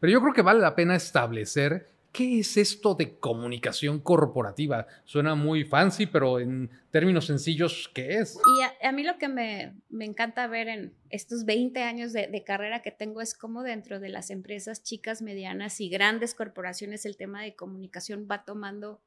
Pero yo creo que vale la pena establecer ¿Qué es esto de comunicación corporativa? Suena muy fancy, pero en términos sencillos, ¿qué es? Y a, mí lo que me, encanta ver en estos 20 años de, de, carrera que tengo es cómo dentro de las empresas chicas, medianas y grandes corporaciones el tema de comunicación va tomando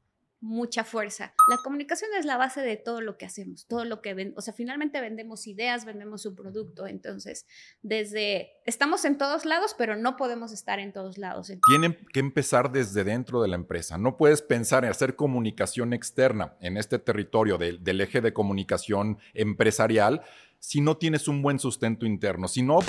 mucha fuerza. La comunicación es la base de todo lo que hacemos, todo lo que ven, o sea, finalmente vendemos ideas, vendemos un producto, entonces, desde, estamos en todos lados, pero no podemos estar en todos lados. Tienen que empezar desde dentro de la empresa, no puedes pensar en hacer comunicación externa en este territorio del eje de comunicación empresarial si no tienes un buen sustento interno, si no...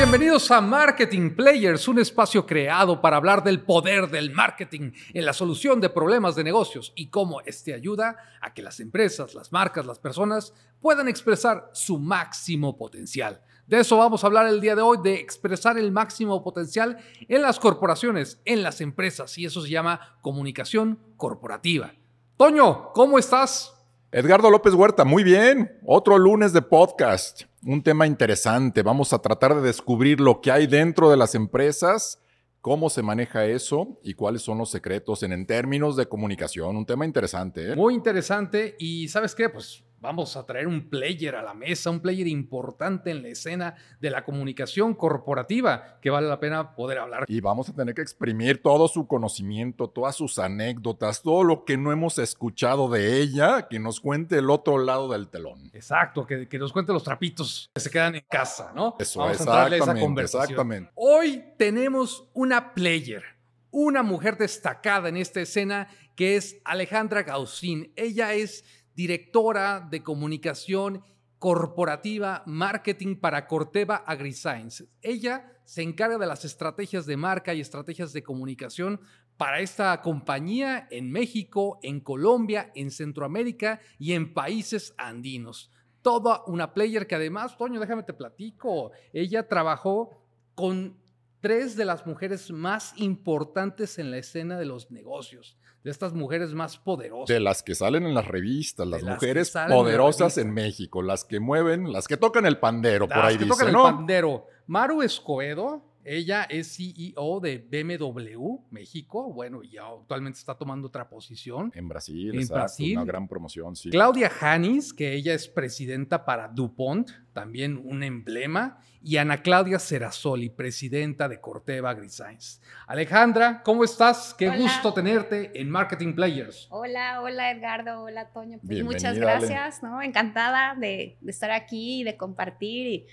Bienvenidos a Marketing Players, un espacio creado para hablar del poder del marketing en la solución de problemas de negocios y cómo este ayuda a que las empresas, las marcas, las personas puedan expresar su máximo potencial. De eso vamos a hablar el día de hoy, de expresar el máximo potencial en las corporaciones, en las empresas, y eso se llama comunicación corporativa. Toño, ¿cómo estás? Edgardo López Huerta, muy bien. Otro lunes de podcast. Un tema interesante. Vamos a tratar de descubrir lo que hay dentro de las empresas, cómo se maneja eso y cuáles son los secretos en, términos de comunicación. Un tema interesante. ¿eh? Muy interesante. Y sabes qué, pues Vamos a traer un player a la mesa, un player importante en la escena de la comunicación corporativa que vale la pena poder hablar. Y vamos a tener que exprimir todo su conocimiento, todas sus anécdotas, todo lo que no hemos escuchado de ella, que nos cuente el otro lado del telón. Exacto, que, nos cuente los trapitos que se quedan en casa, ¿no? Eso, vamos exactamente, a esa conversación. exactamente. Hoy tenemos una player, una mujer destacada en esta escena que es Alejandra Gausín. Ella es directora de comunicación corporativa, marketing para Corteva AgriScience. Ella se encarga de las estrategias de marca y estrategias de comunicación para esta compañía en México, en Colombia, en Centroamérica y en países andinos. Toda una player que además, Toño, déjame te platico, ella trabajó con tres de las mujeres más importantes en la escena de los negocios de estas mujeres más poderosas. De las que salen en las revistas, las, mujeres poderosas en, México, las que mueven, las que tocan el pandero, por ahí que tocan el pandero. Maru Escobedo, ella es CEO de BMW México, bueno, y actualmente está tomando otra posición. En Brasil, en Brasil. una gran promoción, sí. Claudia Hanis, que ella es presidenta para DuPont, también un emblema, y Ana Claudia Serasoli, presidenta de Corteva AgriScience. Alejandra, ¿cómo estás? Qué gusto tenerte en Marketing Players. Hola, hola Edgardo, hola Toño. Pues muchas gracias, ¿no? Encantada de, de, estar aquí y de compartir y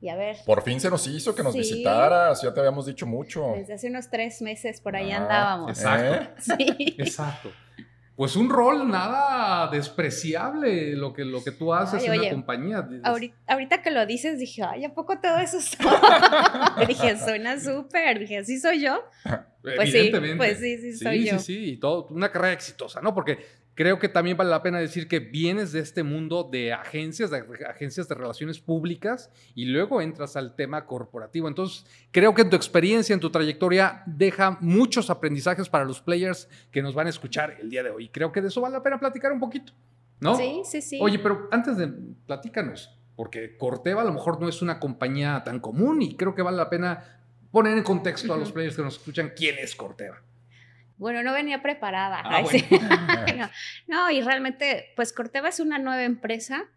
y a ver. Por fin se nos hizo que nos visitaras, ya te habíamos dicho mucho. Desde hace unos tres meses por ahí ah, andábamos. Exacto. Sí. Exacto. Pues un rol nada despreciable lo que, lo que tú haces en la compañía. Ahorita, que lo dices, dije, ay, ¿a poco todo eso dije, suena súper. Dije, ¿así soy yo? Pues sí, pues sí, sí, soy yo. Sí, sí, sí, y todo, una carrera exitosa, ¿no? Porque Creo que también vale la pena decir que vienes de este mundo de agencias, de agencias de relaciones públicas y luego entras al tema corporativo. Entonces, creo que en tu experiencia, en tu trayectoria, deja muchos aprendizajes para los players que nos van a escuchar el día de hoy. Creo que de eso vale la pena platicar un poquito, ¿no? Sí, sí, sí. Oye, pero antes de platícanos, porque Corteva a lo mejor no es una compañía tan común y creo que vale la pena poner en contexto a los players que nos escuchan quién es Corteva. Bueno, no venía preparada. Ah, no, y realmente, pues Corteva es una nueva empresa.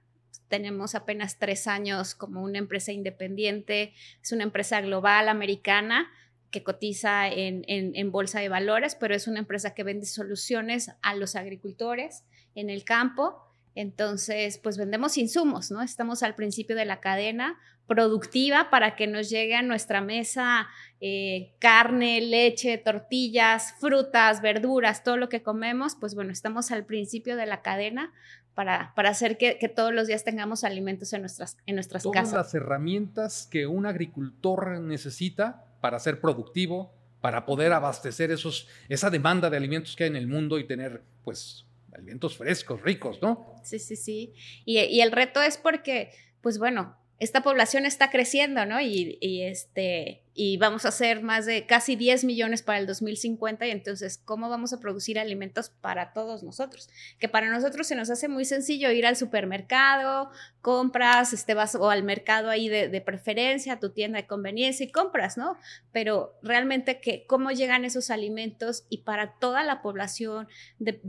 Tenemos apenas tres años como una empresa independiente. Es una empresa global americana que cotiza en, en, bolsa de valores, pero es una empresa que vende soluciones a los agricultores en el campo. Entonces, pues vendemos insumos, ¿no? Estamos al principio de la cadena productiva para que nos llegue a nuestra mesa eh, carne, leche, tortillas, frutas, verduras, todo lo que comemos, pues bueno, estamos al principio de la cadena para, para hacer que, todos los días tengamos alimentos en nuestras, en nuestras Todas casas. las herramientas que un agricultor necesita para ser productivo, para poder abastecer esos, esa demanda de alimentos que hay en el mundo y tener, pues, alimentos frescos, ricos, ¿no? Sí, sí, sí. Y, y el reto es porque, pues bueno, esta población está creciendo, ¿no? Y, este, y vamos a ser más de casi 10 millones para el 2050 y entonces, ¿cómo vamos a producir alimentos para todos nosotros? Que para nosotros se nos hace muy sencillo ir al supermercado, compras, este, vas o al mercado ahí de, preferencia, a tu tienda de conveniencia y compras, ¿no? Pero realmente, que, ¿cómo llegan esos alimentos y para toda la población de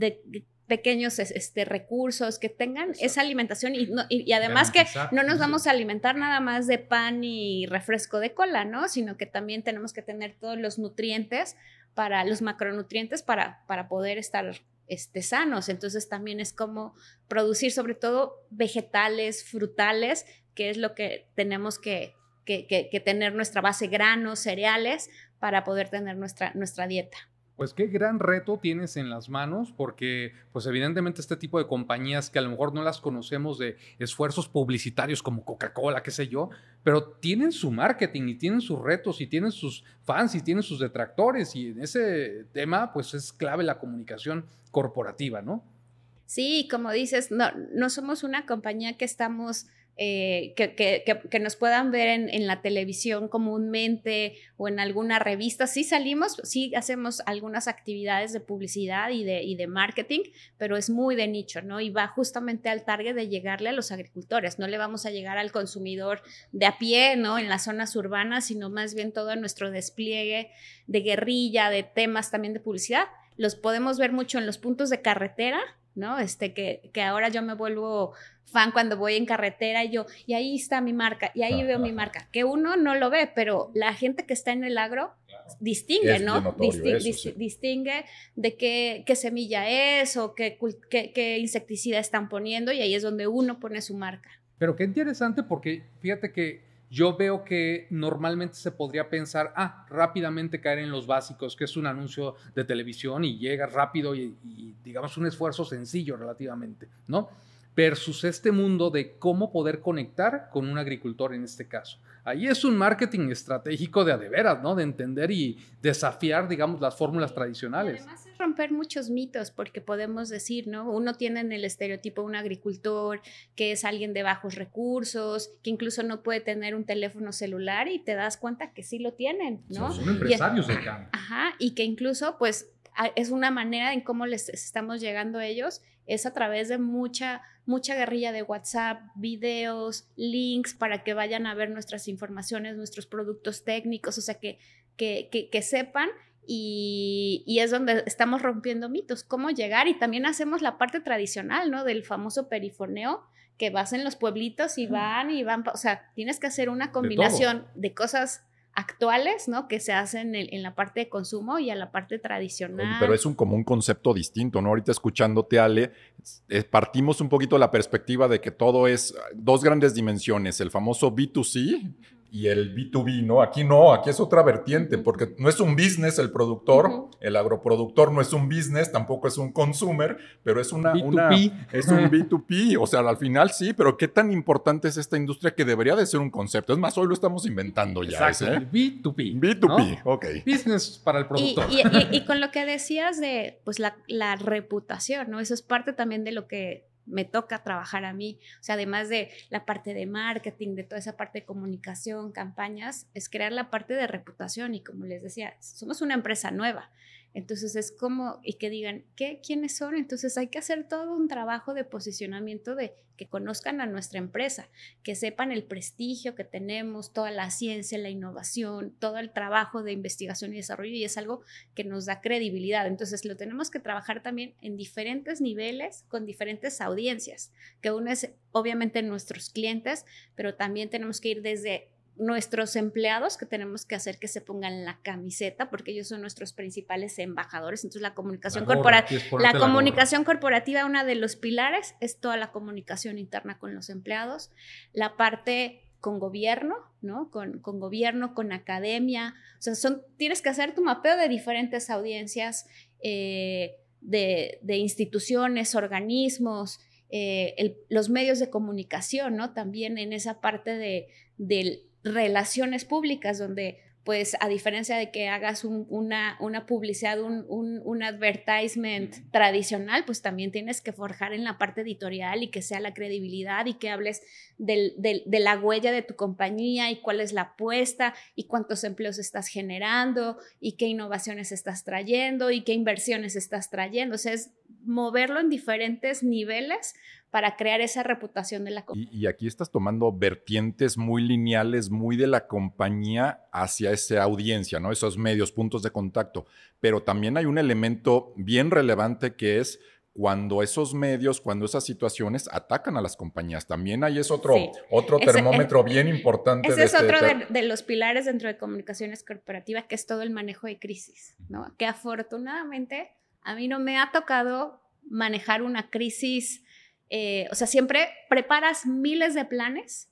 pequeños este, recursos, que tengan esa alimentación y, además que no nos vamos a alimentar nada más de pan y refresco de cola, ¿no? Sino que también tenemos que tener todos los nutrientes para los macronutrientes para, para poder estar este, sanos. Entonces también es como producir sobre todo vegetales, frutales, que es lo que tenemos que, que, que tener nuestra base granos, cereales, para poder tener nuestra, nuestra dieta. Pues qué gran reto tienes en las manos, porque pues evidentemente este tipo de compañías que a lo mejor no las conocemos de esfuerzos publicitarios como Coca-Cola, qué sé yo, pero tienen su marketing y tienen sus retos y tienen sus fans y tienen sus detractores y en ese tema pues es clave la comunicación corporativa, ¿no? Sí, como dices, no, no somos una compañía que estamos eh, que, nos puedan ver en, la televisión comúnmente o en alguna revista. Sí salimos, sí hacemos algunas actividades de publicidad y de, y de marketing, pero es muy de nicho, ¿no? Y va justamente al target de llegarle a los agricultores. No le vamos a llegar al consumidor de a pie, ¿no? En las zonas urbanas, sino más bien todo nuestro despliegue de guerrilla, de temas también de publicidad. Los podemos ver mucho en los puntos de carretera, ¿no? Este, que, que ahora yo me vuelvo fan cuando voy en carretera y yo, y ahí está mi marca, y ahí veo mi marca, que uno no lo ve, pero la gente que está en el agro distingue, ¿no? Distingue de qué, qué, semilla es o qué, qué, qué insecticida están poniendo y ahí es donde uno pone su marca. Pero qué interesante porque fíjate que yo veo que normalmente se podría pensar, ah, rápidamente caer en los básicos, que es un anuncio de televisión y llega rápido y, y digamos un esfuerzo sencillo relativamente, ¿no? Versus este mundo de cómo poder conectar con un agricultor en este caso. Ahí es un marketing estratégico de a de veras, ¿no? De entender y desafiar, digamos, las fórmulas tradicionales. además es romper muchos mitos, porque podemos decir, ¿no? Uno tiene en el estereotipo un agricultor que es alguien de bajos recursos, que incluso no puede tener un teléfono celular y te das cuenta que sí lo tienen, ¿no? son empresarios de campo. Ajá, y que incluso, pues, es una manera en cómo les estamos llegando a ellos, es a través de mucha mucha guerrilla de WhatsApp, videos, links para que vayan a ver nuestras informaciones, nuestros productos técnicos, o sea, que, que, que, sepan y, y, es donde estamos rompiendo mitos, cómo llegar y también hacemos la parte tradicional, ¿no? Del famoso perifoneo, que vas en los pueblitos y van y van, o sea, tienes que hacer una combinación de cosas actuales, ¿no? Que se hacen en, la parte de consumo y a la parte tradicional. Pero es un, como un concepto distinto, ¿no? Ahorita escuchándote, Ale, partimos un poquito de la perspectiva de que todo es dos grandes dimensiones, el famoso B2C y el B2B, ¿no? Aquí no, aquí es otra vertiente, porque no es un business el productor, el agroproductor no es un business, tampoco es un consumer, pero es una, B2B. es un B2B, o sea, al final sí, pero qué tan importante es esta industria que debería de ser un concepto. Es más, hoy lo estamos inventando ya. Exacto, el B2B. B2B, ok. Business para el productor. Y, con lo que decías de, pues, la, la reputación, ¿no? Eso es parte también de lo que me toca trabajar a mí. O sea, además de la parte de marketing, de toda esa parte de comunicación, campañas, es crear la parte de reputación. Y como les decía, somos una empresa nueva. Entonces es como, y que digan, ¿qué? ¿Quiénes son? Entonces hay que hacer todo un trabajo de posicionamiento de que conozcan a nuestra empresa, que sepan el prestigio que tenemos, toda la ciencia, la innovación, todo el trabajo de investigación y desarrollo, y es algo que nos da credibilidad. Entonces lo tenemos que trabajar también en diferentes niveles, con diferentes audiencias, que uno es obviamente nuestros clientes, pero también tenemos que ir desde nuestros empleados que tenemos que hacer que se pongan la camiseta porque ellos son nuestros principales embajadores. Entonces la comunicación corporativa, la, comunicación corporativa, uno de los pilares es toda la comunicación interna con los empleados, la parte con gobierno, ¿no? Con, con gobierno, con academia. O sea, son, tienes que hacer tu mapeo de diferentes audiencias, eh, de, de, instituciones, organismos, eh, los medios de comunicación, ¿no? También en esa parte de, del relaciones públicas, donde pues a diferencia de que hagas una, una, publicidad, un, un, advertisement tradicional, pues también tienes que forjar en la parte editorial y que sea la credibilidad y que hables de la huella de tu compañía y cuál es la apuesta y cuántos empleos estás generando y qué innovaciones estás trayendo y qué inversiones estás trayendo. O sea, es moverlo en diferentes niveles para crear esa reputación de la compañía. Y, aquí estás tomando vertientes muy lineales, muy de la compañía hacia esa audiencia, ¿no? Esos medios, puntos de contacto. Pero también hay un elemento bien relevante que es cuando esos medios, cuando esas situaciones atacan a las compañías. También hay es otro, otro termómetro bien importante. Ese es este otro de, de, los pilares dentro de comunicaciones corporativas, que es todo el manejo de crisis, ¿no? Que afortunadamente a mí no me ha tocado manejar una crisis eh, o sea, siempre preparas miles de planes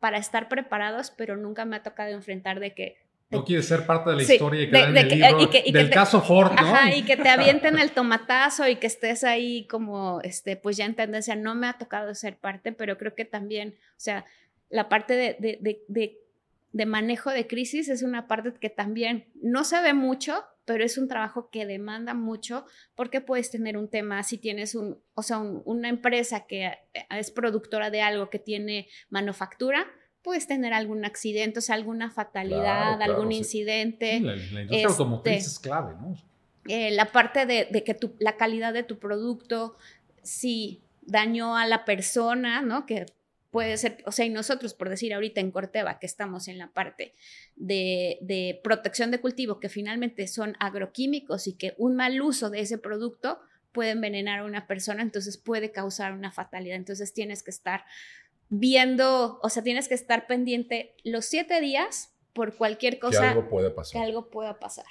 para estar preparados, pero nunca me ha tocado enfrentar de que... no quieres ser parte de la historia y que, del caso Ford, ¿no? Ajá, y que te avienten el tomatazo y que estés ahí como, este, pues ya en tendencia. No me ha tocado ser parte, pero creo que también, o sea, la parte de, de manejo de crisis es una parte que también no se ve mucho, pero es un trabajo que demanda mucho porque puedes tener un tema, si tienes un, o sea, una empresa que eh, es productora de algo que tiene manufactura, puedes tener algún accidente, o sea, alguna fatalidad, algún incidente. la, industria automotriz este, es clave, ¿no? Eh, la parte de, de que tu, la calidad de tu producto, si dañó a la persona, ¿no? Que puede ser, o sea, y nosotros, por decir ahorita en Corteva, que estamos en la parte de, protección de cultivo, que finalmente son agroquímicos y que un mal uso de ese producto puede envenenar a una persona, entonces puede causar una fatalidad. Entonces tienes que estar viendo, o sea, tienes que estar pendiente los siete días por cualquier cosa. Que algo pueda pasar. Que algo pueda pasar.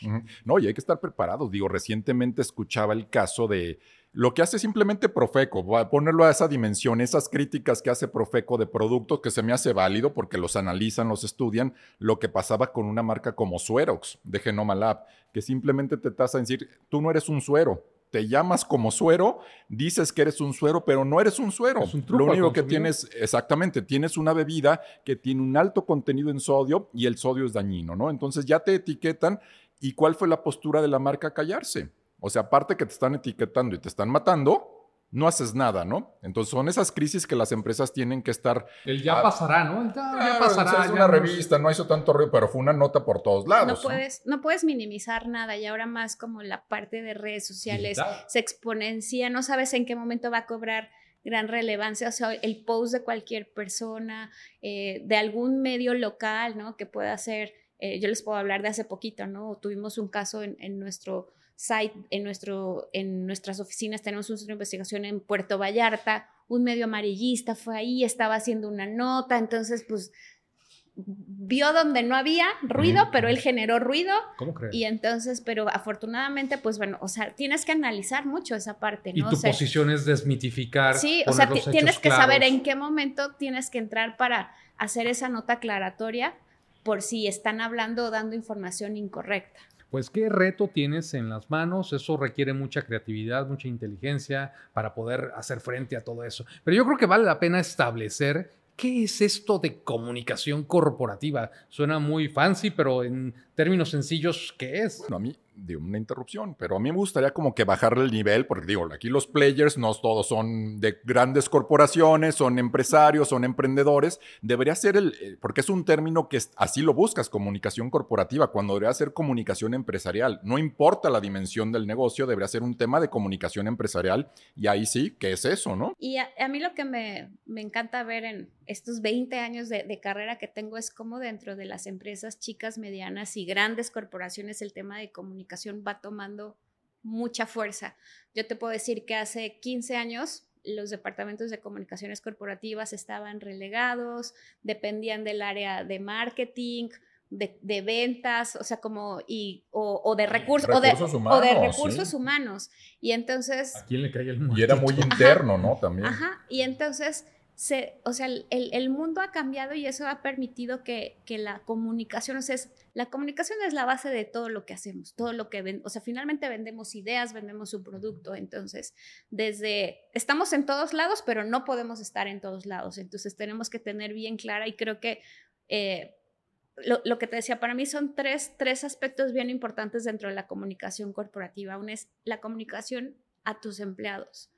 No, y hay que estar preparados. Digo, recientemente escuchaba el caso de lo que hace simplemente Profeco, voy a ponerlo a esa dimensión, esas críticas que hace Profeco de productos que se me hace válido porque los analizan, los estudian, lo que pasaba con una marca como Suerox de Genoma Lab, que simplemente te tasa a decir, tú no eres un suero, te llamas como suero, dices que eres un suero, pero no eres un suero. Lo único que tienes, exactamente, tienes una bebida que tiene un alto contenido en sodio y el sodio es dañino, ¿no? Entonces ya te etiquetan. ¿Y cuál fue la postura de la marca? Callarse. O sea, aparte que te están etiquetando y te están matando, no haces nada, ¿no? Entonces son esas crisis que las empresas tienen que estar... El ya pasará, ¿no? ya, pasará. Es una revista, no hizo tanto ruido, pero fue una nota por todos lados. No puedes, ¿no? puedes minimizar nada y ahora más como la parte de redes sociales se exponencia, no sabes en qué momento va a cobrar gran relevancia, o sea, el post de cualquier persona, eh, de algún medio local, ¿no? Que pueda ser, eh, yo les puedo hablar de hace poquito, ¿no? Tuvimos un caso en, en nuestro site, en, nuestro, en nuestras oficinas tenemos un centro de investigación en Puerto Vallarta, un medio amarillista fue ahí, estaba haciendo una nota, entonces pues vio donde no había ruido, pero él generó ruido. ¿Cómo crees? Y entonces, pero afortunadamente, pues bueno, o sea, tienes que analizar mucho esa parte, ¿no? Y tu posición es desmitificar. Sí, o sea, tienes que saber en qué momento tienes que entrar para hacer esa nota aclaratoria por si están hablando o dando información incorrecta pues qué reto tienes en las manos, eso requiere mucha creatividad, mucha inteligencia para poder hacer frente a todo eso. Pero yo creo que vale la pena establecer qué es esto de comunicación corporativa. Suena muy fancy, pero en términos sencillos, ¿qué es? Bueno, a mí de una interrupción, pero a mí me gustaría como que bajarle el nivel, porque digo, aquí los players no todos son de grandes corporaciones, son empresarios, son emprendedores, debería ser el, eh, porque es un término que así lo buscas, comunicación corporativa, cuando debería ser comunicación empresarial, no importa la dimensión del negocio, debería ser un tema de comunicación empresarial y ahí sí, ¿qué es eso, no? Y a, mí lo que me, me, encanta ver en estos 20 años de, de carrera que tengo es cómo dentro de las empresas chicas, medianas y grandes corporaciones el tema de comunicación va tomando mucha fuerza. Yo te puedo decir que hace 15 años los departamentos de comunicaciones corporativas estaban relegados, dependían del área de marketing, de, ventas, o sea, como, y, o, de recursos, o de, humanos, o de recursos humanos. Y entonces... ¿A quién le cae el Y era muy interno, ¿no? También. Ajá, y entonces o sea, el, mundo ha cambiado y eso ha permitido que, la comunicación, o sea, la comunicación es la base de todo lo que hacemos, todo lo que o sea, finalmente vendemos ideas, vendemos un producto, entonces, desde, estamos en todos lados, pero no podemos estar en todos lados, entonces tenemos que tener bien clara y creo que... Eh, lo, que te decía, para mí son tres, tres aspectos bien importantes dentro de la comunicación corporativa. Uno es la comunicación a tus empleados,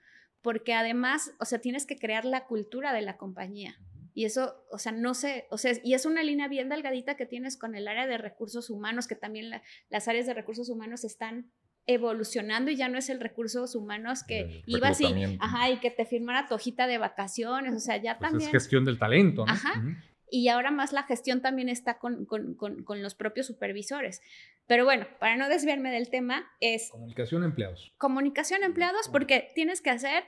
porque además, o sea, tienes que crear la cultura de la compañía. Y eso, o sea, no sé, o sea, y es una línea bien delgadita que tienes con el área de recursos humanos, que también las áreas de recursos humanos están evolucionando y ya no es el recursos humanos que ibas y, ajá, y que te firmara tu hojita de vacaciones, o sea, ya pues también... Es gestión del talento, ¿no? Ajá. Y ahora más la gestión también está con, con, con, los propios supervisores. Pero bueno, para no desviarme del tema, es... Comunicación empleados. Comunicación empleados porque tienes que hacer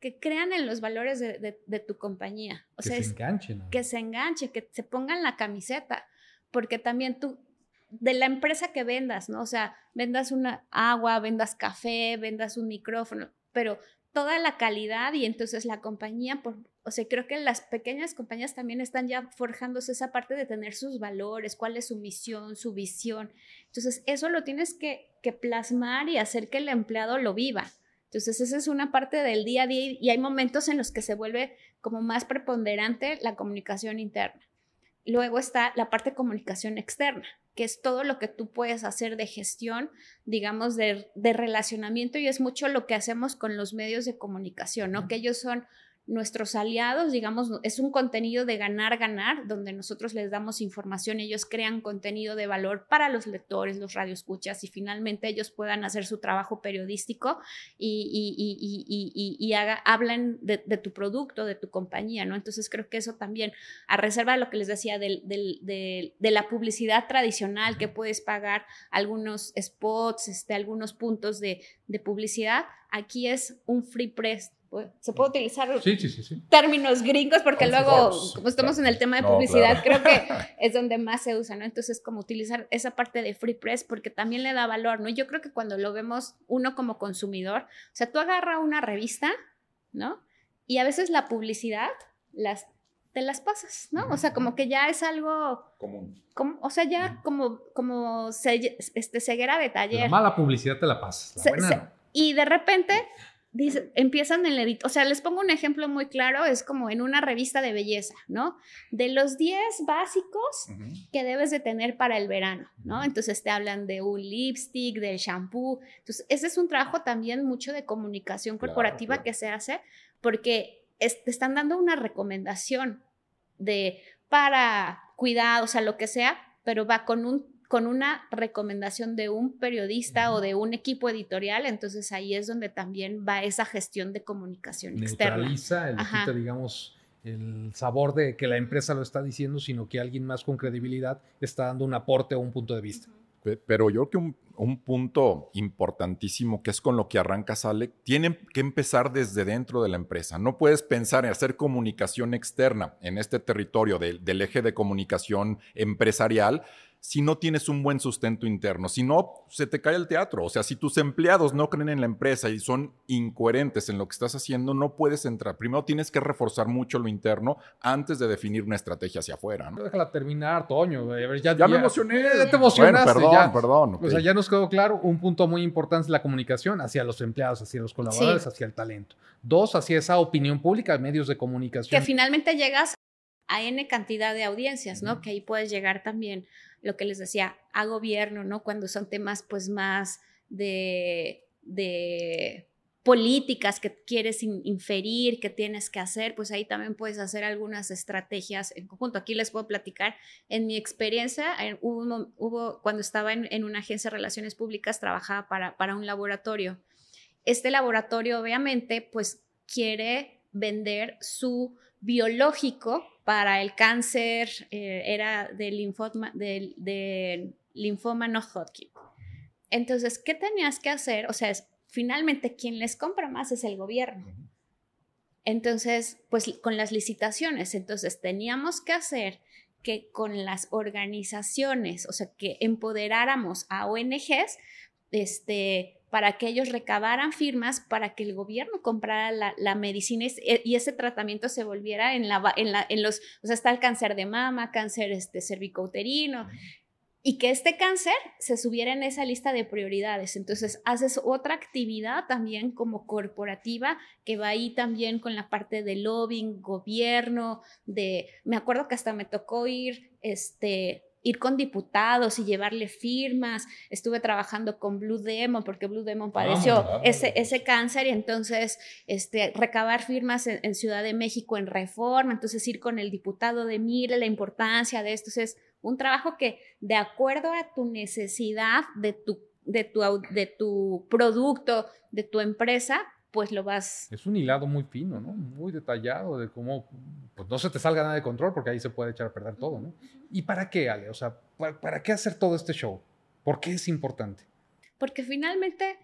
que crean en los valores de, de, tu compañía. O que sea, se enganchen. Que se enganche, que se pongan la camiseta, porque también tú, de la empresa que vendas, ¿no? O sea, vendas una agua, vendas café, vendas un micrófono, pero toda la calidad y entonces la compañía, por, o sea, creo que las pequeñas compañías también están ya forjándose esa parte de tener sus valores, cuál es su misión, su visión. Entonces, eso lo tienes que, que plasmar y hacer que el empleado lo viva. Entonces, esa es una parte del día a día y hay momentos en los que se vuelve como más preponderante la comunicación interna. Luego está la parte de comunicación externa, que es todo lo que tú puedes hacer de gestión, digamos, de, de relacionamiento y es mucho lo que hacemos con los medios de comunicación, ¿no? Que ellos son nuestros aliados, digamos, es un contenido de ganar, ganar, donde nosotros les damos información, ellos crean contenido de valor para los lectores, los radioescuchas y finalmente ellos puedan hacer su trabajo periodístico y, y, hablan de, tu producto, de tu compañía, ¿no? Entonces creo que eso también, a reserva de lo que les decía de, la publicidad tradicional, que puedes pagar algunos spots, este, algunos puntos de, de publicidad, aquí es un free press se puede utilizar términos gringos porque luego, como estamos en el tema de publicidad, creo que es donde más se usa, ¿no? Entonces, como utilizar esa parte de free press porque también le da valor, ¿no? Yo creo que cuando lo vemos uno como consumidor, o sea, tú agarras una revista, ¿no? Y a veces la publicidad las te las pasas, ¿no? O sea, como que ya es algo común. Como, o sea, ya como, como este, ceguera de taller. La mala publicidad te la pasas. y de repente dice, empiezan en el edit, o sea, les pongo un ejemplo muy claro, es como en una revista de belleza, ¿no? De los 10 básicos que debes de tener para el verano, ¿no? Entonces te hablan de un lipstick, del shampoo. Entonces, ese es un trabajo también mucho de comunicación corporativa que se hace porque te están dando una recomendación de para cuidado, o sea, lo que sea, pero va con un con una recomendación de un periodista o de un equipo editorial, entonces ahí es donde también va esa gestión de comunicación Neutraliza, externa. el digamos, el sabor de que la empresa lo está diciendo, sino que alguien más con credibilidad está dando un aporte o un punto de vista. Pero yo creo que un, un, punto importantísimo que es con lo que arranca Sale, tiene que empezar desde dentro de la empresa. No puedes pensar en hacer comunicación externa en este territorio del eje de comunicación empresarial si no tienes un buen sustento interno. Si no, se te cae el teatro. O sea, si tus empleados no creen en la empresa y son incoherentes en lo que estás haciendo, no puedes entrar. Primero tienes que reforzar mucho lo interno antes de definir una estrategia hacia afuera. ¿no? Déjala terminar, Toño. ya, ya, me emocioné. Ya te emocionaste. perdón, perdón. O sea, ya nos quedó claro, un punto muy importante es la comunicación hacia los empleados, hacia los colaboradores, hacia el talento. Dos, hacia esa opinión pública, medios de comunicación. Que finalmente llegas a N cantidad de audiencias, ¿no? Que ahí puedes llegar también lo que les decía, a gobierno, ¿no? Cuando son temas pues más de, de políticas que quieres inferir, que tienes que hacer, pues ahí también puedes hacer algunas estrategias en conjunto. Aquí les puedo platicar, en mi experiencia, hubo, hubo cuando estaba en, una agencia de relaciones públicas, trabajaba para, para un laboratorio. Este laboratorio obviamente pues quiere vender su biológico para el cáncer, eh, era de linfoma, de, linfoma no Hodgkin. Entonces, ¿qué tenías que hacer? O sea, finalmente quien les compra más es el gobierno. Entonces, pues con las licitaciones, entonces teníamos que hacer que con las organizaciones, o sea, que empoderáramos a ONGs, este, para que ellos recabaran firmas para que el gobierno comprara la, medicina y, ese tratamiento se volviera en, la, en, la, en los, o sea, está el cáncer de mama, cáncer este, cervicouterino, y que este cáncer se subiera en esa lista de prioridades. Entonces, haces otra actividad también como corporativa que va ahí también con la parte de lobbying, gobierno, de, me acuerdo que hasta me tocó ir, este, ir con diputados y llevarle firmas. Estuve trabajando con Blue Demon porque Blue Demon padeció Ah, ese, ese cáncer y entonces este, recabar firmas en, en, Ciudad de México en reforma, entonces ir con el diputado de mire la importancia de esto. Es un trabajo que de acuerdo a tu necesidad de tu, de tu, de tu producto, de tu empresa, pues lo vas... Es un hilado muy fino, ¿no? Muy detallado de cómo pues no se te salga nada de control porque ahí se puede echar a perder todo, ¿no? ¿Y para qué, Ale? O sea, ¿para, para qué hacer todo este show? ¿Por qué es importante? Porque finalmente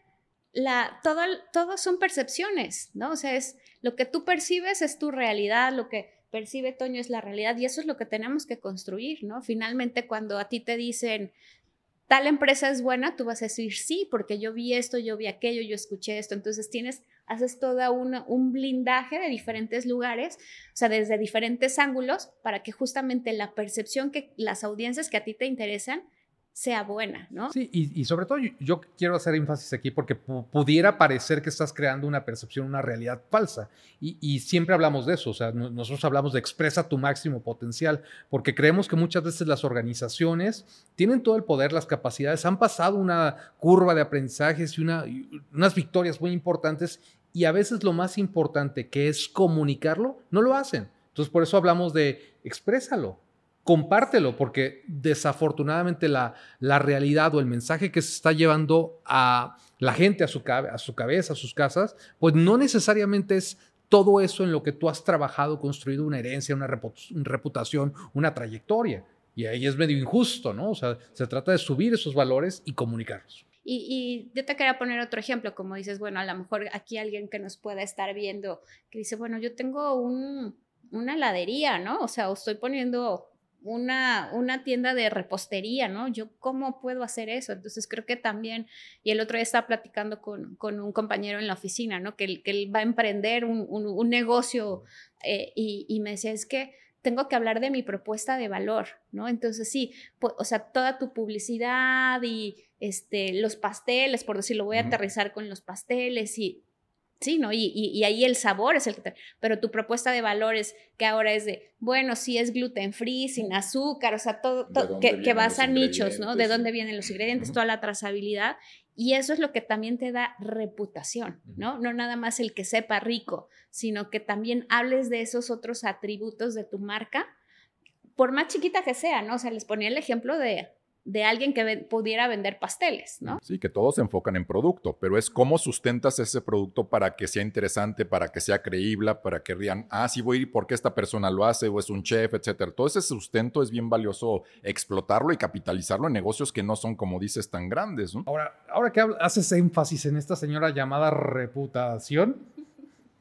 la, todo, todo son percepciones, ¿no? O sea, es lo que tú percibes es tu realidad, lo que percibe Toño es la realidad y eso es lo que tenemos que construir, ¿no? Finalmente cuando a ti te dicen, tal empresa es buena, tú vas a decir sí, porque yo vi esto, yo vi aquello, yo escuché esto. Entonces tienes, haces todo una, un blindaje de diferentes lugares, o sea, desde diferentes ángulos, para que justamente la percepción que las audiencias que a ti te interesan sea buena, ¿no? Sí, y, sobre todo yo, quiero hacer énfasis aquí porque pudiera parecer que estás creando una percepción, una realidad falsa. Y, siempre hablamos de eso, o sea, nosotros hablamos de expresa tu máximo potencial, porque creemos que muchas veces las organizaciones tienen todo el poder, las capacidades, han pasado una curva de aprendizajes y, una, unas victorias muy importantes, y a veces lo más importante que es comunicarlo, no lo hacen. Entonces, por eso hablamos de exprésalo, compártelo, porque desafortunadamente la, la, realidad o el mensaje que se está llevando a la gente a su, a su cabeza, a sus casas, pues no necesariamente es todo eso en lo que tú has trabajado, construido una herencia, una reputación, una trayectoria. Y ahí es medio injusto, ¿no? O sea, se trata de subir esos valores y comunicarlos. Y, y, yo te quería poner otro ejemplo, como dices, bueno, a lo mejor aquí alguien que nos pueda estar viendo, que dice, bueno, yo tengo un, una heladería, ¿no? O sea, o estoy poniendo una, una, tienda de repostería, ¿no? Yo, ¿cómo puedo hacer eso? Entonces, creo que también, y el otro día estaba platicando con, con un compañero en la oficina, ¿no? Que, él, que él va a emprender un, un, un negocio eh, y, y, me decía, es que tengo que hablar de mi propuesta de valor, ¿no? Entonces, sí, pues, o sea, toda tu publicidad y este, los pasteles, por decirlo, voy a aterrizar con los pasteles y Sí, ¿no? Y, y, y, ahí el sabor es el que te... Pero tu propuesta de valores que ahora es de, bueno, sí es gluten free, sin azúcar, o sea, todo, todo que, que vas a nichos, ¿no? De dónde vienen los ingredientes, uh -huh. toda la trazabilidad. Y eso es lo que también te da reputación, ¿no? No nada más el que sepa rico, sino que también hables de esos otros atributos de tu marca, por más chiquita que sea, ¿no? O sea, les ponía el ejemplo de de alguien que ve, pudiera vender pasteles, ¿no? Sí, que todos se enfocan en producto, pero es cómo sustentas ese producto para que sea interesante, para que sea creíble, para que digan, ah, sí voy a ir porque esta persona lo hace o es un chef, etcétera. Todo ese sustento es bien valioso explotarlo y capitalizarlo en negocios que no son, como dices, tan grandes, ¿no? Ahora, ahora que haces énfasis en esta señora llamada reputación,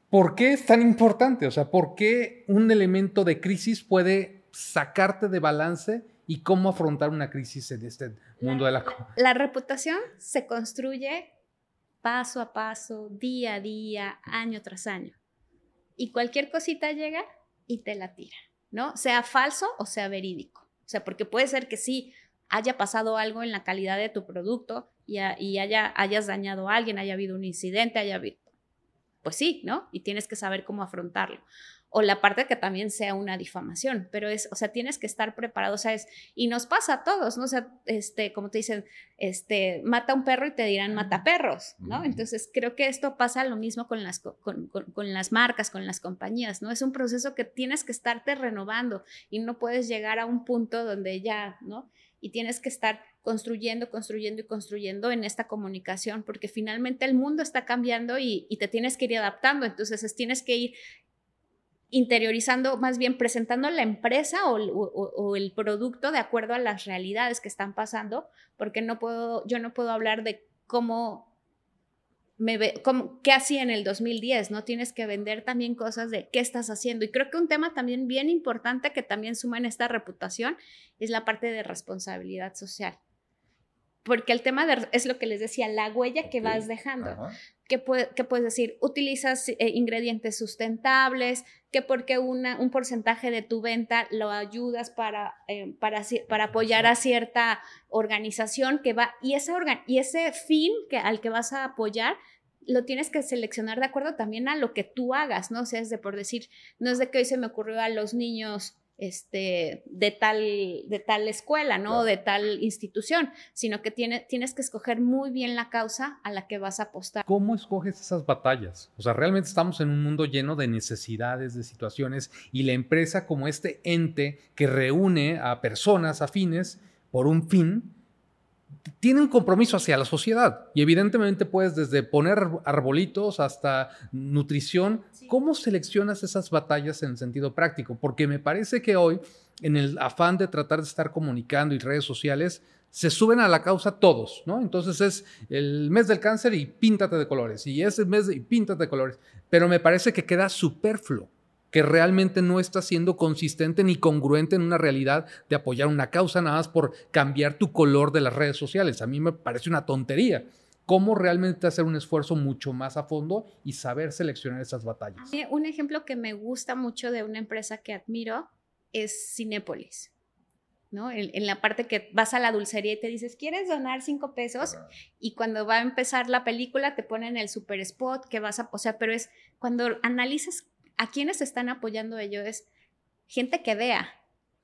¿por qué es tan importante? O sea, ¿por qué un elemento de crisis puede sacarte de balance y cómo afrontar una crisis en este mundo la, de la... La reputación se construye paso a paso, día a día, año tras año. Y cualquier cosita llega y te la tira, ¿no? Sea falso o sea verídico. O sea, porque puede ser que sí haya pasado algo en la calidad de tu producto y, a, y haya, hayas dañado a alguien, haya habido un incidente, haya habido... Pues sí, ¿no? Y tienes que saber cómo afrontarlo o la parte que también sea una difamación, pero es, o sea, tienes que estar preparado, o sea, es, y nos pasa a todos, ¿no? O sea, este, como te dicen, este, mata un perro y te dirán mata perros, ¿no? Entonces, creo que esto pasa lo mismo con las, con, con, con las marcas, con las compañías, ¿no? Es un proceso que tienes que estarte renovando y no puedes llegar a un punto donde ya, ¿no? Y tienes que estar construyendo, construyendo y construyendo en esta comunicación, porque finalmente el mundo está cambiando y, y te tienes que ir adaptando, entonces es, tienes que ir interiorizando, más bien presentando la empresa o, el producto de acuerdo a las realidades que están pasando, porque no puedo, yo no puedo hablar de cómo me ve, cómo, qué hacía en el 2010, ¿no? Tienes que vender también cosas de qué estás haciendo. Y creo que un tema también bien importante que también suma en esta reputación es la parte de responsabilidad social. Porque el tema de, es lo que les decía, la huella que okay. vas dejando. Ajá. ¿Qué, puede, ¿Qué, puedes decir? Utilizas eh, ingredientes sustentables, que porque una, un porcentaje de tu venta lo ayudas para, eh, para, para apoyar a cierta organización que va, y ese, organ, y ese fin que, al que vas a apoyar, lo tienes que seleccionar de acuerdo también a lo que tú hagas, ¿no? O sea, es de por decir, no es de que hoy se me ocurrió a los niños este, de, tal, de tal escuela, ¿no? De tal institución, sino que tiene, tienes que escoger muy bien la causa a la que vas a apostar. ¿Cómo escoges esas batallas? O sea, realmente estamos en un mundo lleno de necesidades, de situaciones, y la empresa como este ente que reúne a personas afines por un fin, tiene un compromiso hacia la sociedad y evidentemente puedes desde poner arbolitos hasta nutrición. ¿Cómo seleccionas esas batallas en sentido práctico? Porque me parece que hoy, en el afán de tratar de estar comunicando y redes sociales, se suben a la causa todos, ¿no? Entonces es el mes del cáncer y píntate de colores, y es el mes de, y píntate de colores. Pero me parece que queda superfluo que realmente no está siendo consistente ni congruente en una realidad de apoyar una causa nada más por cambiar tu color de las redes sociales. A mí me parece una tontería. ¿Cómo realmente hacer un esfuerzo mucho más a fondo y saber seleccionar esas batallas? Un ejemplo que me gusta mucho de una empresa que admiro es Cinépolis. ¿no? En, la parte que vas a la dulcería y te dices, ¿quieres donar cinco pesos? Y cuando va a empezar la película te ponen el super spot que vas a, o sea, pero es cuando analizas a quienes están apoyando ello es gente que vea,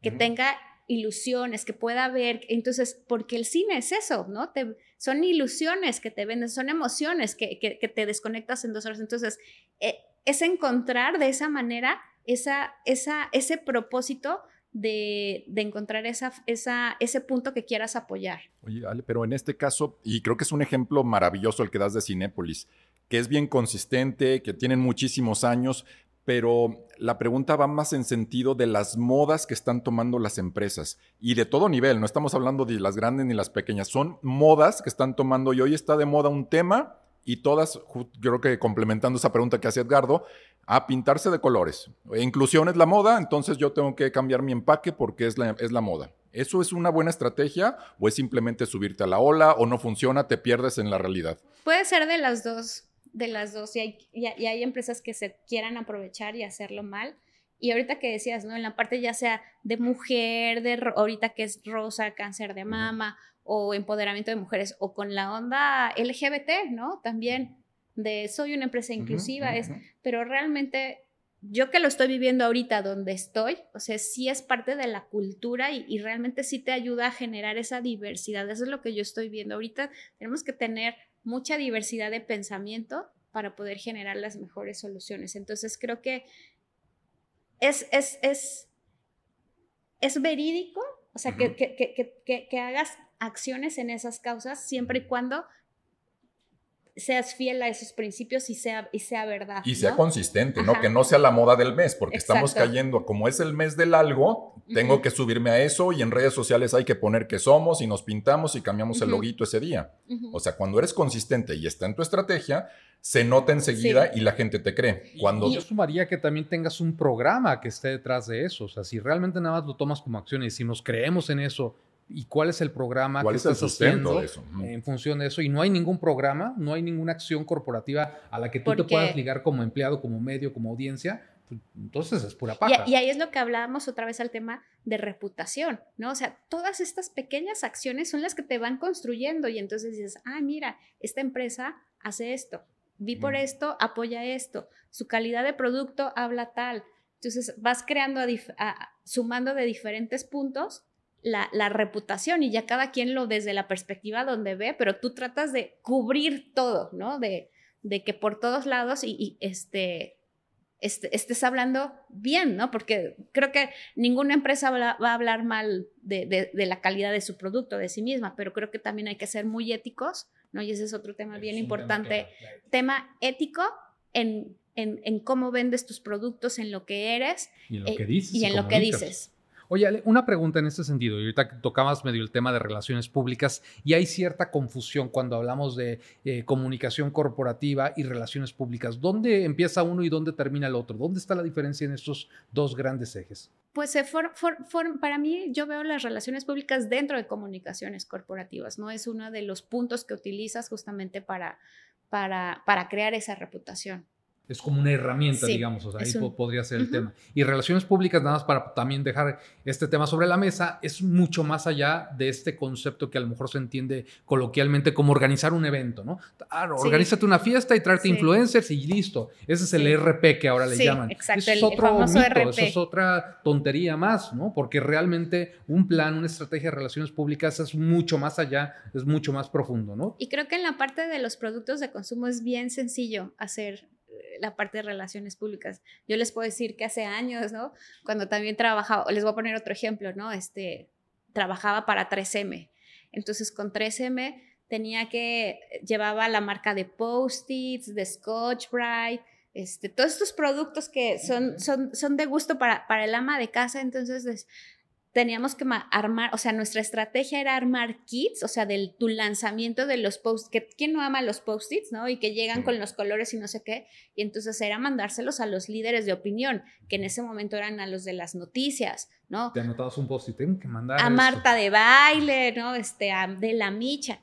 que tenga ilusiones, que pueda ver. Entonces, porque el cine es eso, ¿no? Te, son ilusiones que te venden, son emociones que, que, te desconectas en dos horas. Entonces, eh, es encontrar de esa manera esa, esa, ese propósito de, de, encontrar esa, esa, ese punto que quieras apoyar. Oye, Ale, pero en este caso, y creo que es un ejemplo maravilloso el que das de Cinépolis, que es bien consistente, que tienen muchísimos años, pero la pregunta va más en sentido de las modas que están tomando las empresas y de todo nivel, no estamos hablando de las grandes ni las pequeñas, son modas que están tomando y hoy está de moda un tema y todas, creo que complementando esa pregunta que hace Edgardo, a pintarse de colores. Inclusión es la moda, entonces yo tengo que cambiar mi empaque porque es la, es la moda. ¿Eso es una buena estrategia o es simplemente subirte a la ola o no funciona, te pierdes en la realidad? Puede ser de las dos de las dos y hay, y hay empresas que se quieran aprovechar y hacerlo mal. Y ahorita que decías, ¿no? En la parte ya sea de mujer, de ahorita que es rosa, cáncer de mama o empoderamiento de mujeres o con la onda LGBT, ¿no? También de soy una empresa inclusiva, es, pero realmente yo que lo estoy viviendo ahorita donde estoy, o sea, sí es parte de la cultura y, y, realmente sí te ayuda a generar esa diversidad. Eso es lo que yo estoy viendo. Ahorita tenemos que tener mucha diversidad de pensamiento para poder generar las mejores soluciones. Entonces creo que es, es, es, es verídico, o sea, que, que, que, que, hagas acciones en esas causas siempre y cuando seas fiel a esos principios y sea, y sea verdad. Y sea consistente, ¿no? Que no sea la moda del mes, porque estamos cayendo, como es el mes del algo, tengo que subirme a eso y en redes sociales hay que poner que somos y nos pintamos y cambiamos el loguito ese día. O sea, cuando eres consistente y está en tu estrategia, se nota enseguida y la gente te cree. Cuando... Y yo sumaría que también tengas un programa que esté detrás de eso. O sea, si realmente nada más lo tomas como acción y si nos creemos en eso y cuál es el programa que estás haciendo de eso? en función de eso. Y no hay ningún programa, no hay ninguna acción corporativa a la que tú te puedas ligar como empleado, como medio, como audiencia. Pues, entonces es pura paja. Y, ahí es lo que hablábamos otra vez al tema de reputación, ¿no? O sea, todas estas pequeñas acciones son las que te van construyendo y entonces dices, ah, mira, esta empresa hace esto, vi por esto, apoya esto, su calidad de producto habla tal. Entonces vas creando, sumando de diferentes puntos la, reputación y ya cada quien lo desde la perspectiva donde ve, pero tú tratas de cubrir todo, ¿no? De, de que por todos lados y, este, este, estés hablando bien, ¿no? Porque creo que ninguna empresa va a hablar mal de, de, la calidad de su producto, de sí misma, pero creo que también hay que ser muy éticos, ¿no? Y ese es otro tema bien importante. Tema, ético en, en, en, cómo vendes tus productos, en lo que eres y en lo que dices. Y en lo que dices. Oye, una pregunta en este sentido. Y ahorita tocabas medio el tema de relaciones públicas y hay cierta confusión cuando hablamos de eh, comunicación corporativa y relaciones públicas. ¿Dónde empieza uno y dónde termina el otro? ¿Dónde está la diferencia en estos dos grandes ejes? Pues para mí yo veo las relaciones públicas dentro de comunicaciones corporativas, ¿no? Es uno de los puntos que utilizas justamente para, para, para crear esa reputación. Es como una herramienta, digamos, o sea, ahí podría ser el tema. Y relaciones públicas, nada más para también dejar este tema sobre la mesa, es mucho más allá de este concepto que a lo mejor se entiende coloquialmente como organizar un evento, ¿no? Claro, organízate una fiesta y traerte influencers y listo. Ese es el RP que ahora le llaman. Exacto, eso es otro mito, eso es otra tontería más, ¿no? Porque realmente un plan, una estrategia de relaciones públicas es mucho más allá, es mucho más profundo, ¿no? Y creo que en la parte de los productos de consumo es bien sencillo hacer la parte de relaciones públicas. Yo les puedo decir que hace años, ¿no? Cuando también trabajaba, les voy a poner otro ejemplo, ¿no? Este, trabajaba para 3M. Entonces con 3M tenía que, llevaba la marca de Post-its, de Scotch Brite, este, todos estos productos que son, son, son de gusto para, para el ama de casa, entonces teníamos que armar, o sea, nuestra estrategia era armar kits, o sea, del tu lanzamiento de los posts, que quién no ama los post-its, ¿no? Y que llegan con los colores y no sé qué, y entonces era mandárselos a los líderes de opinión, que en ese momento eran a los de las noticias, ¿no? Te anotabas un post-it, tengo que mandar a Marta de baile, ¿no? Este, a de la micha,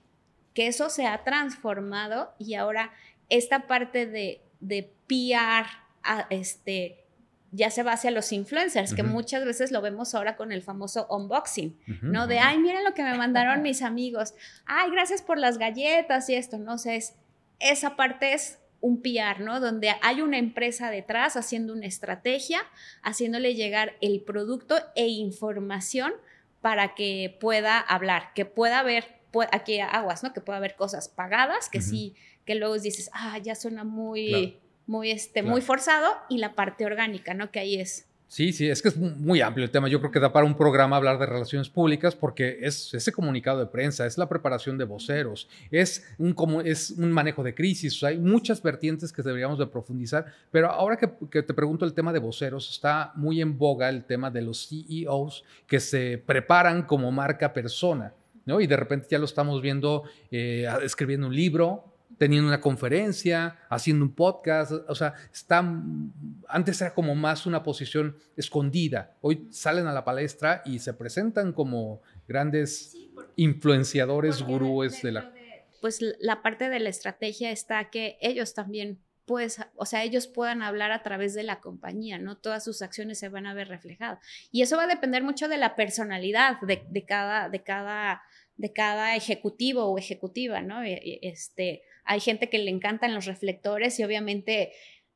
que eso se ha transformado y ahora esta parte de, de PR, a, este, ya se va hacia los influencers, que muchas veces lo vemos ahora con el famoso unboxing, ¿no? De, ay, miren lo que me mandaron mis amigos, ay, gracias por las galletas y esto, no sé, es, esa parte es un PR, ¿no? Donde hay una empresa detrás haciendo una estrategia, haciéndole llegar el producto e información para que pueda hablar, que pueda haber, aquí aguas, ¿no? Que pueda haber cosas pagadas, que sí, que luego dices, ah, ya suena muy muy, este, muy forzado y la parte orgánica, ¿no? Que ahí es. Sí, sí, es que es muy amplio el tema. Yo creo que da para un programa hablar de relaciones públicas porque es ese comunicado de prensa, es la preparación de voceros, es un, como, es un manejo de crisis. hay muchas vertientes que deberíamos de profundizar. Pero ahora que, que, te pregunto el tema de voceros, está muy en boga el tema de los CEOs que se preparan como marca persona. ¿no? Y de repente ya lo estamos viendo eh, escribiendo un libro, teniendo una conferencia, haciendo un podcast, o sea, está, antes era como más una posición escondida, hoy salen a la palestra y se presentan como grandes influenciadores, gurúes de la... pues la parte de la estrategia está que ellos también pues, o sea, ellos puedan hablar a través de la compañía, ¿no? Todas sus acciones se van a ver reflejadas. Y eso va a depender mucho de la personalidad de, de cada, de cada, de cada ejecutivo o ejecutiva, ¿no? E, e, este, hay gente que le encantan los reflectores y obviamente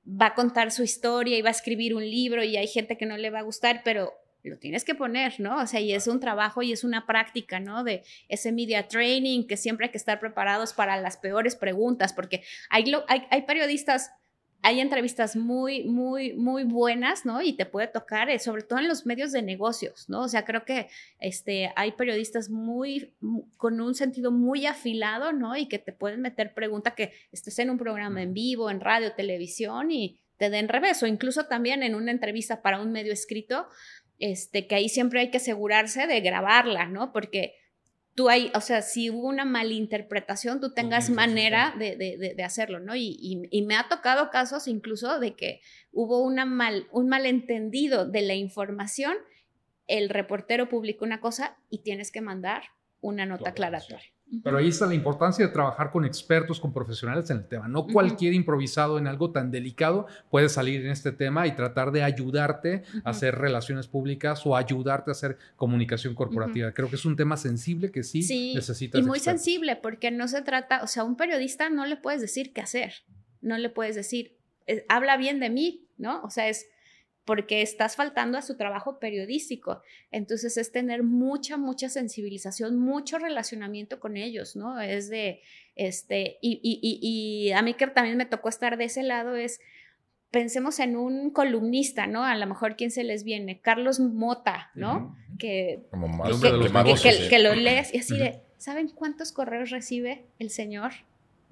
va a contar su historia y va a escribir un libro y hay gente que no le va a gustar, pero lo tienes que poner, ¿no? O sea, y es un trabajo y es una práctica, ¿no? De ese media training que siempre hay que estar preparados para las peores preguntas, porque hay, hay, hay periodistas hay entrevistas muy, muy, muy buenas, ¿no? Y te puede tocar, eh, sobre todo en los medios de negocios, ¿no? O sea, creo que este, hay periodistas muy, con un sentido muy afilado, ¿no? Y que te pueden meter pregunta que estés en un programa en vivo, en radio, televisión y te den revés, o incluso también en una entrevista para un medio escrito, este, que ahí siempre hay que asegurarse de grabarla, ¿no? Porque tú hay, o sea, si hubo una malinterpretación, tú tengas manera de, de, de, hacerlo, ¿no? Y, y, me ha tocado casos incluso de que hubo una mal, un malentendido de la información, el reportero publicó una cosa y tienes que mandar una nota aclaratoria. Pero ahí está la importancia de trabajar con expertos, con profesionales en el tema. No cualquier improvisado en algo tan delicado puede salir en este tema y tratar de ayudarte a hacer relaciones públicas o ayudarte a hacer comunicación corporativa. Creo que es un tema sensible que sí, sí necesitas. Y muy sensible porque no se trata, o sea, a un periodista no le puedes decir qué hacer, no le puedes decir, eh, habla bien de mí, ¿no? O sea, es porque estás faltando a su trabajo periodístico. Entonces es tener mucha, mucha sensibilización, mucho relacionamiento con ellos, ¿no? Es de, este, y, y, y, a mí que también me tocó estar de ese lado es, pensemos en un columnista, ¿no? A lo mejor quién se les viene, Carlos Mota, ¿no? que, que, que, lo lees y así de, ¿saben cuántos correos recibe el señor?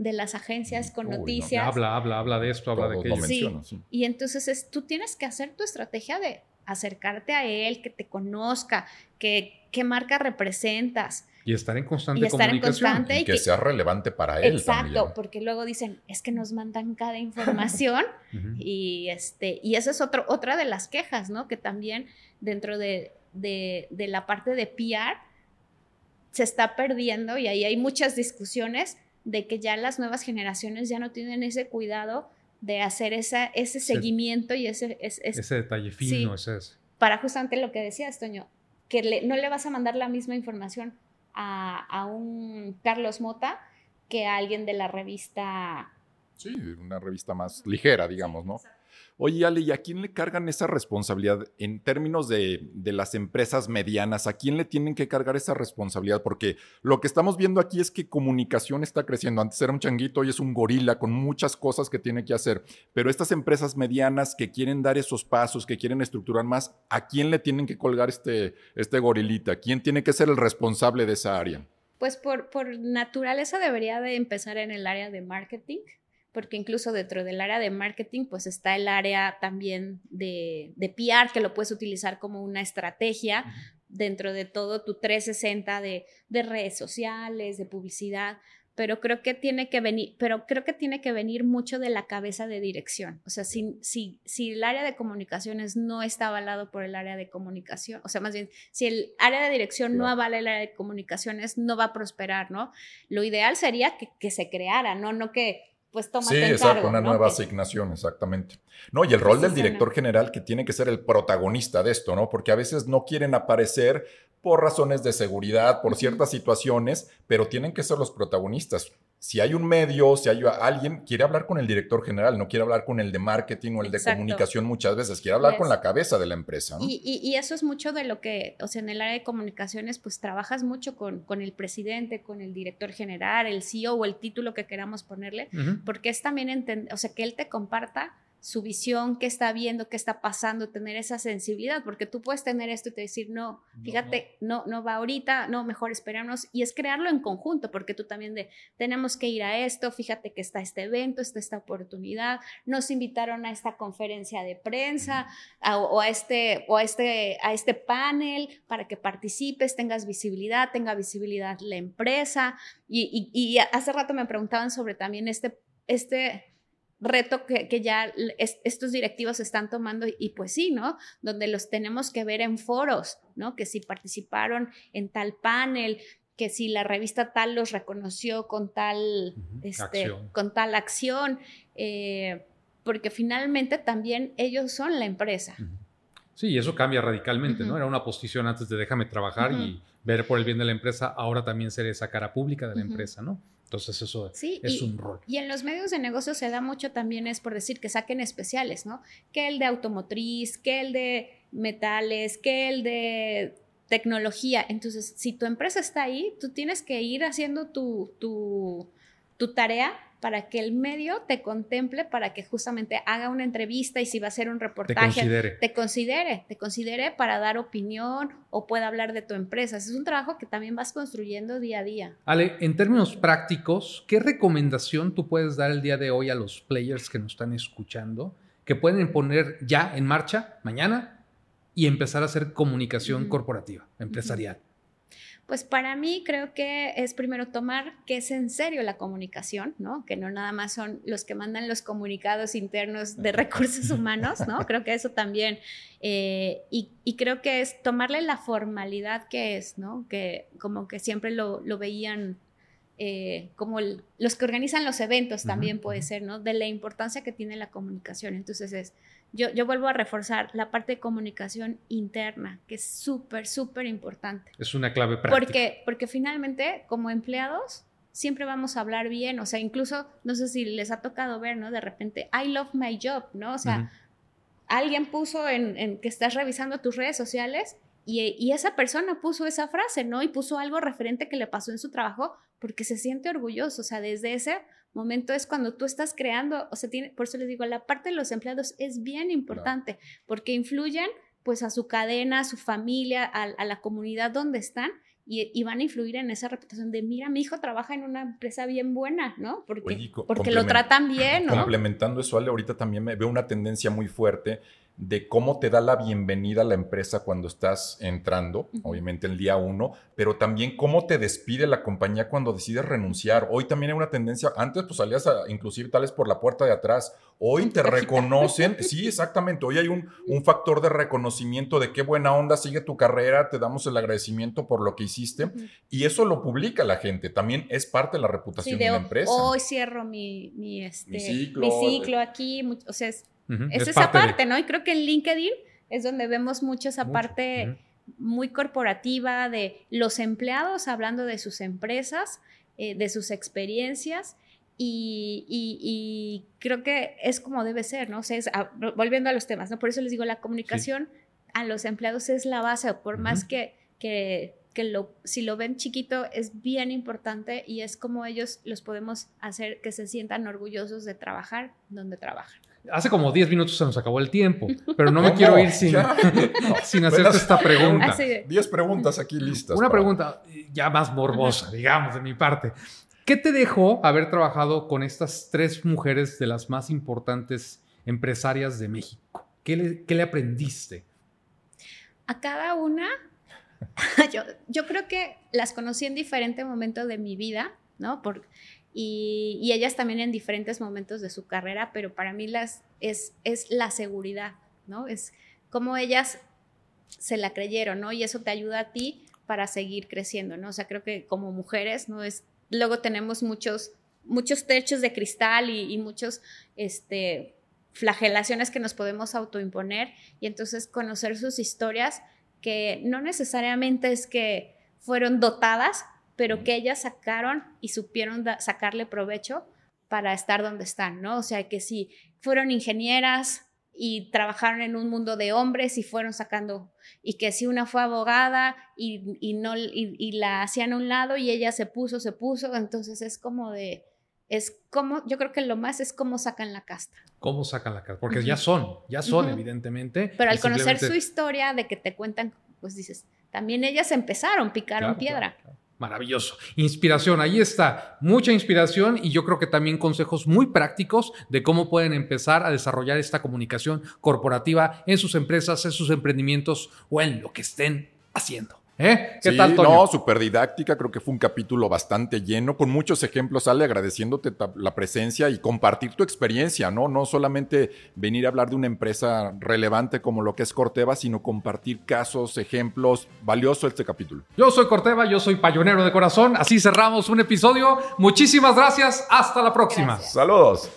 De las agencias con noticias. habla, habla, habla de esto, habla de aquello. Sí. Y entonces es, tú tienes que hacer tu estrategia de acercarte a él, que te conozca, que qué marca representas. Y estar en constante y estar comunicación. En constante y, que, sea relevante para él. Exacto, porque luego dicen, es que nos mandan cada información y, este, y esa es otro, otra de las quejas, ¿no? Que también dentro de, de, de la parte de PR se está perdiendo y ahí hay muchas discusiones de que ya las nuevas generaciones ya no tienen ese cuidado de hacer esa, ese seguimiento y ese... ese detalle fino, ese es. Para justamente lo que decías, Toño, que no le vas a mandar la misma información a, a un Carlos Mota que a alguien de la revista... Sí, una revista más ligera, digamos, ¿no? Oye, Ale, ¿y a quién le cargan esa responsabilidad en términos de, las empresas medianas? ¿A quién le tienen que cargar esa responsabilidad? Porque lo que estamos viendo aquí es que comunicación está creciendo. Antes era un changuito, hoy es un gorila con muchas cosas que tiene que hacer. Pero estas empresas medianas que quieren dar esos pasos, que quieren estructurar más, ¿a quién le tienen que colgar este, este gorilita? ¿Quién tiene que ser el responsable de esa área? Pues por, por naturaleza debería de empezar en el área de marketing porque incluso dentro del área de marketing, pues está el área también de, de PR, que lo puedes utilizar como una estrategia dentro de todo tu 360 de, de redes sociales, de publicidad, pero creo que tiene que venir, pero creo que tiene que venir mucho de la cabeza de dirección. O sea, si, si, si el área de comunicaciones no está avalado por el área de comunicación, o sea, más bien, si el área de dirección no avala el área de comunicaciones, no va a prosperar, ¿no? Lo ideal sería que, que se creara, ¿no? No que pues tómate Sí, exacto, una nueva asignación, exactamente. No, y el rol del director general que tiene que ser el protagonista de esto, ¿no? Porque a veces no quieren aparecer por razones de seguridad, por ciertas situaciones, pero tienen que ser los protagonistas. Si hay un medio, si hay alguien, quiere hablar con el director general, no quiere hablar con el de marketing o el de comunicación muchas veces, quiere hablar con la cabeza de la empresa. Y, eso es mucho de lo que, o sea, en el área de comunicaciones, pues trabajas mucho con, con el presidente, con el director general, el CEO o el título que queramos ponerle, porque es también, entender, o sea, que él te comparta su visión, qué está viendo, qué está pasando, tener esa sensibilidad, porque tú puedes tener esto y te decir, no, fíjate, no, no va ahorita, no, mejor esperarnos, y es crearlo en conjunto, porque tú también de, tenemos que ir a esto, fíjate que está este evento, está esta oportunidad, nos invitaron a esta conferencia de prensa o, a este, o a este, a este panel para que participes, tengas visibilidad, tenga visibilidad la empresa, y, y, y hace rato me preguntaban sobre también este, este reto que, ya estos directivos están tomando y pues sí, ¿no? Donde los tenemos que ver en foros, ¿no? Que si participaron en tal panel, que si la revista tal los reconoció con tal, este, acción. con tal acción, eh, porque finalmente también ellos son la empresa. Sí, eso cambia radicalmente, ¿no? Era una posición antes de déjame trabajar y ver por el bien de la empresa, ahora también ser esa cara pública de la empresa, ¿no? Entonces eso es un rol. Y en los medios de negocio se da mucho también es por decir que saquen especiales, ¿no? Que el de automotriz, que el de metales, que el de tecnología. Entonces, si tu empresa está ahí, tú tienes que ir haciendo tu, tu, tu tarea para que el medio te contemple, para que justamente haga una entrevista y si va a hacer un reportaje, te considere, te considere, te considere para dar opinión o pueda hablar de tu empresa. Es un trabajo que también vas construyendo día a día. Ale, en términos prácticos, ¿qué recomendación tú puedes dar el día de hoy a los players que nos están escuchando que pueden poner ya en marcha mañana y empezar a hacer comunicación corporativa, empresarial? Pues para mí creo que es primero tomar que es en serio la comunicación, ¿no? Que no nada más son los que mandan los comunicados internos de recursos humanos, ¿no? Creo que eso también, eh, y, creo que es tomarle la formalidad que es, ¿no? Que como que siempre lo, veían eh, como los que organizan los eventos también puede ser, ¿no? De la importancia que tiene la comunicación. Entonces es yo, vuelvo a reforzar la parte de comunicación interna, que es súper, súper importante. Es una clave práctica. Porque, porque finalmente, como empleados, siempre vamos a hablar bien, o sea, incluso, no sé si les ha tocado ver, ¿no? De repente, I love my job, ¿no? O sea, alguien puso en, que estás revisando tus redes sociales y, y, esa persona puso esa frase, ¿no? Y puso algo referente que le pasó en su trabajo porque se siente orgulloso, o sea, desde ese momento es cuando tú estás creando, o sea, tiene, por eso les digo, la parte de los empleados es bien importante porque influyen pues a su cadena, a su familia, a, la comunidad donde están y, van a influir en esa reputación de, mira, mi hijo trabaja en una empresa bien buena, ¿no? Porque, porque lo tratan bien, ¿no? Complementando eso, Ale, ahorita también me veo una tendencia muy fuerte de cómo te da la bienvenida a la empresa cuando estás entrando, obviamente el día uno, pero también cómo te despide la compañía cuando decides renunciar. Hoy también hay una tendencia, antes pues salías a, inclusive tales por la puerta de atrás, hoy te reconocen, sí, exactamente, hoy hay un, un factor de reconocimiento de qué buena onda sigue tu carrera, te damos el agradecimiento por lo que hiciste. Y eso lo publica la gente. También es parte de la reputación de, la empresa. Hoy cierro mi, mi, este, ciclo, aquí. O sea, es, esa parte, ¿no? Y creo que en LinkedIn es donde vemos mucho esa parte muy corporativa de los empleados hablando de sus empresas, eh, de sus experiencias. Y, creo que es como debe ser, ¿no? O sea, ah, volviendo a los temas, ¿no? Por eso les digo, la comunicación a los empleados es la base, por más que, que, lo, si lo ven chiquito es bien importante y es como ellos los podemos hacer que se sientan orgullosos de trabajar donde trabajan. Hace como 10 minutos se nos acabó el tiempo, pero no me quiero ir sin, sin hacerte esta pregunta. 10 preguntas aquí listas. Una pregunta ya más morbosa, digamos, de mi parte. ¿Qué te dejó haber trabajado con estas tres mujeres de las más importantes empresarias de México? ¿Qué le, qué le aprendiste? A cada una, yo, yo, creo que las conocí en diferente momento de mi vida, ¿no? Por, y, ellas también en diferentes momentos de su carrera, pero para mí las, es, es la seguridad, ¿no? Es como ellas se la creyeron, ¿no? Y eso te ayuda a ti para seguir creciendo, ¿no? O sea, creo que como mujeres, ¿no? Es, luego tenemos muchos, muchos techos de cristal y, y muchos, este, flagelaciones que nos podemos autoimponer y entonces conocer sus historias que no necesariamente es que fueron dotadas, pero que ellas sacaron y supieron sacarle provecho para estar donde están, ¿no? O sea, que si fueron ingenieras y trabajaron en un mundo de hombres y fueron sacando, y que si una fue abogada y, no, y, la hacían a un lado y ella se puso, se puso, entonces es como de, es como, yo creo que lo más es cómo sacan la casta. ¿Cómo sacan la casta? Porque ya son, ya son, evidentemente. Pero al conocer su historia, de que te cuentan, pues dices, también ellas empezaron, picaron piedra. Maravilloso. Inspiración, ahí está. Mucha inspiración y yo creo que también consejos muy prácticos de cómo pueden empezar a desarrollar esta comunicación corporativa en sus empresas, en sus emprendimientos o en lo que estén haciendo. ¿Eh? ¿Qué tal, Toño? No, súper didáctica. Creo que fue un capítulo bastante lleno, con muchos ejemplos. Ale, agradeciéndote la presencia y compartir tu experiencia, ¿no? No solamente venir a hablar de una empresa relevante como lo que es Corteva, sino compartir casos, ejemplos. Valioso este capítulo. Yo soy Corteva, yo soy payonero de corazón. Así cerramos un episodio. Muchísimas gracias. Hasta la próxima. Saludos.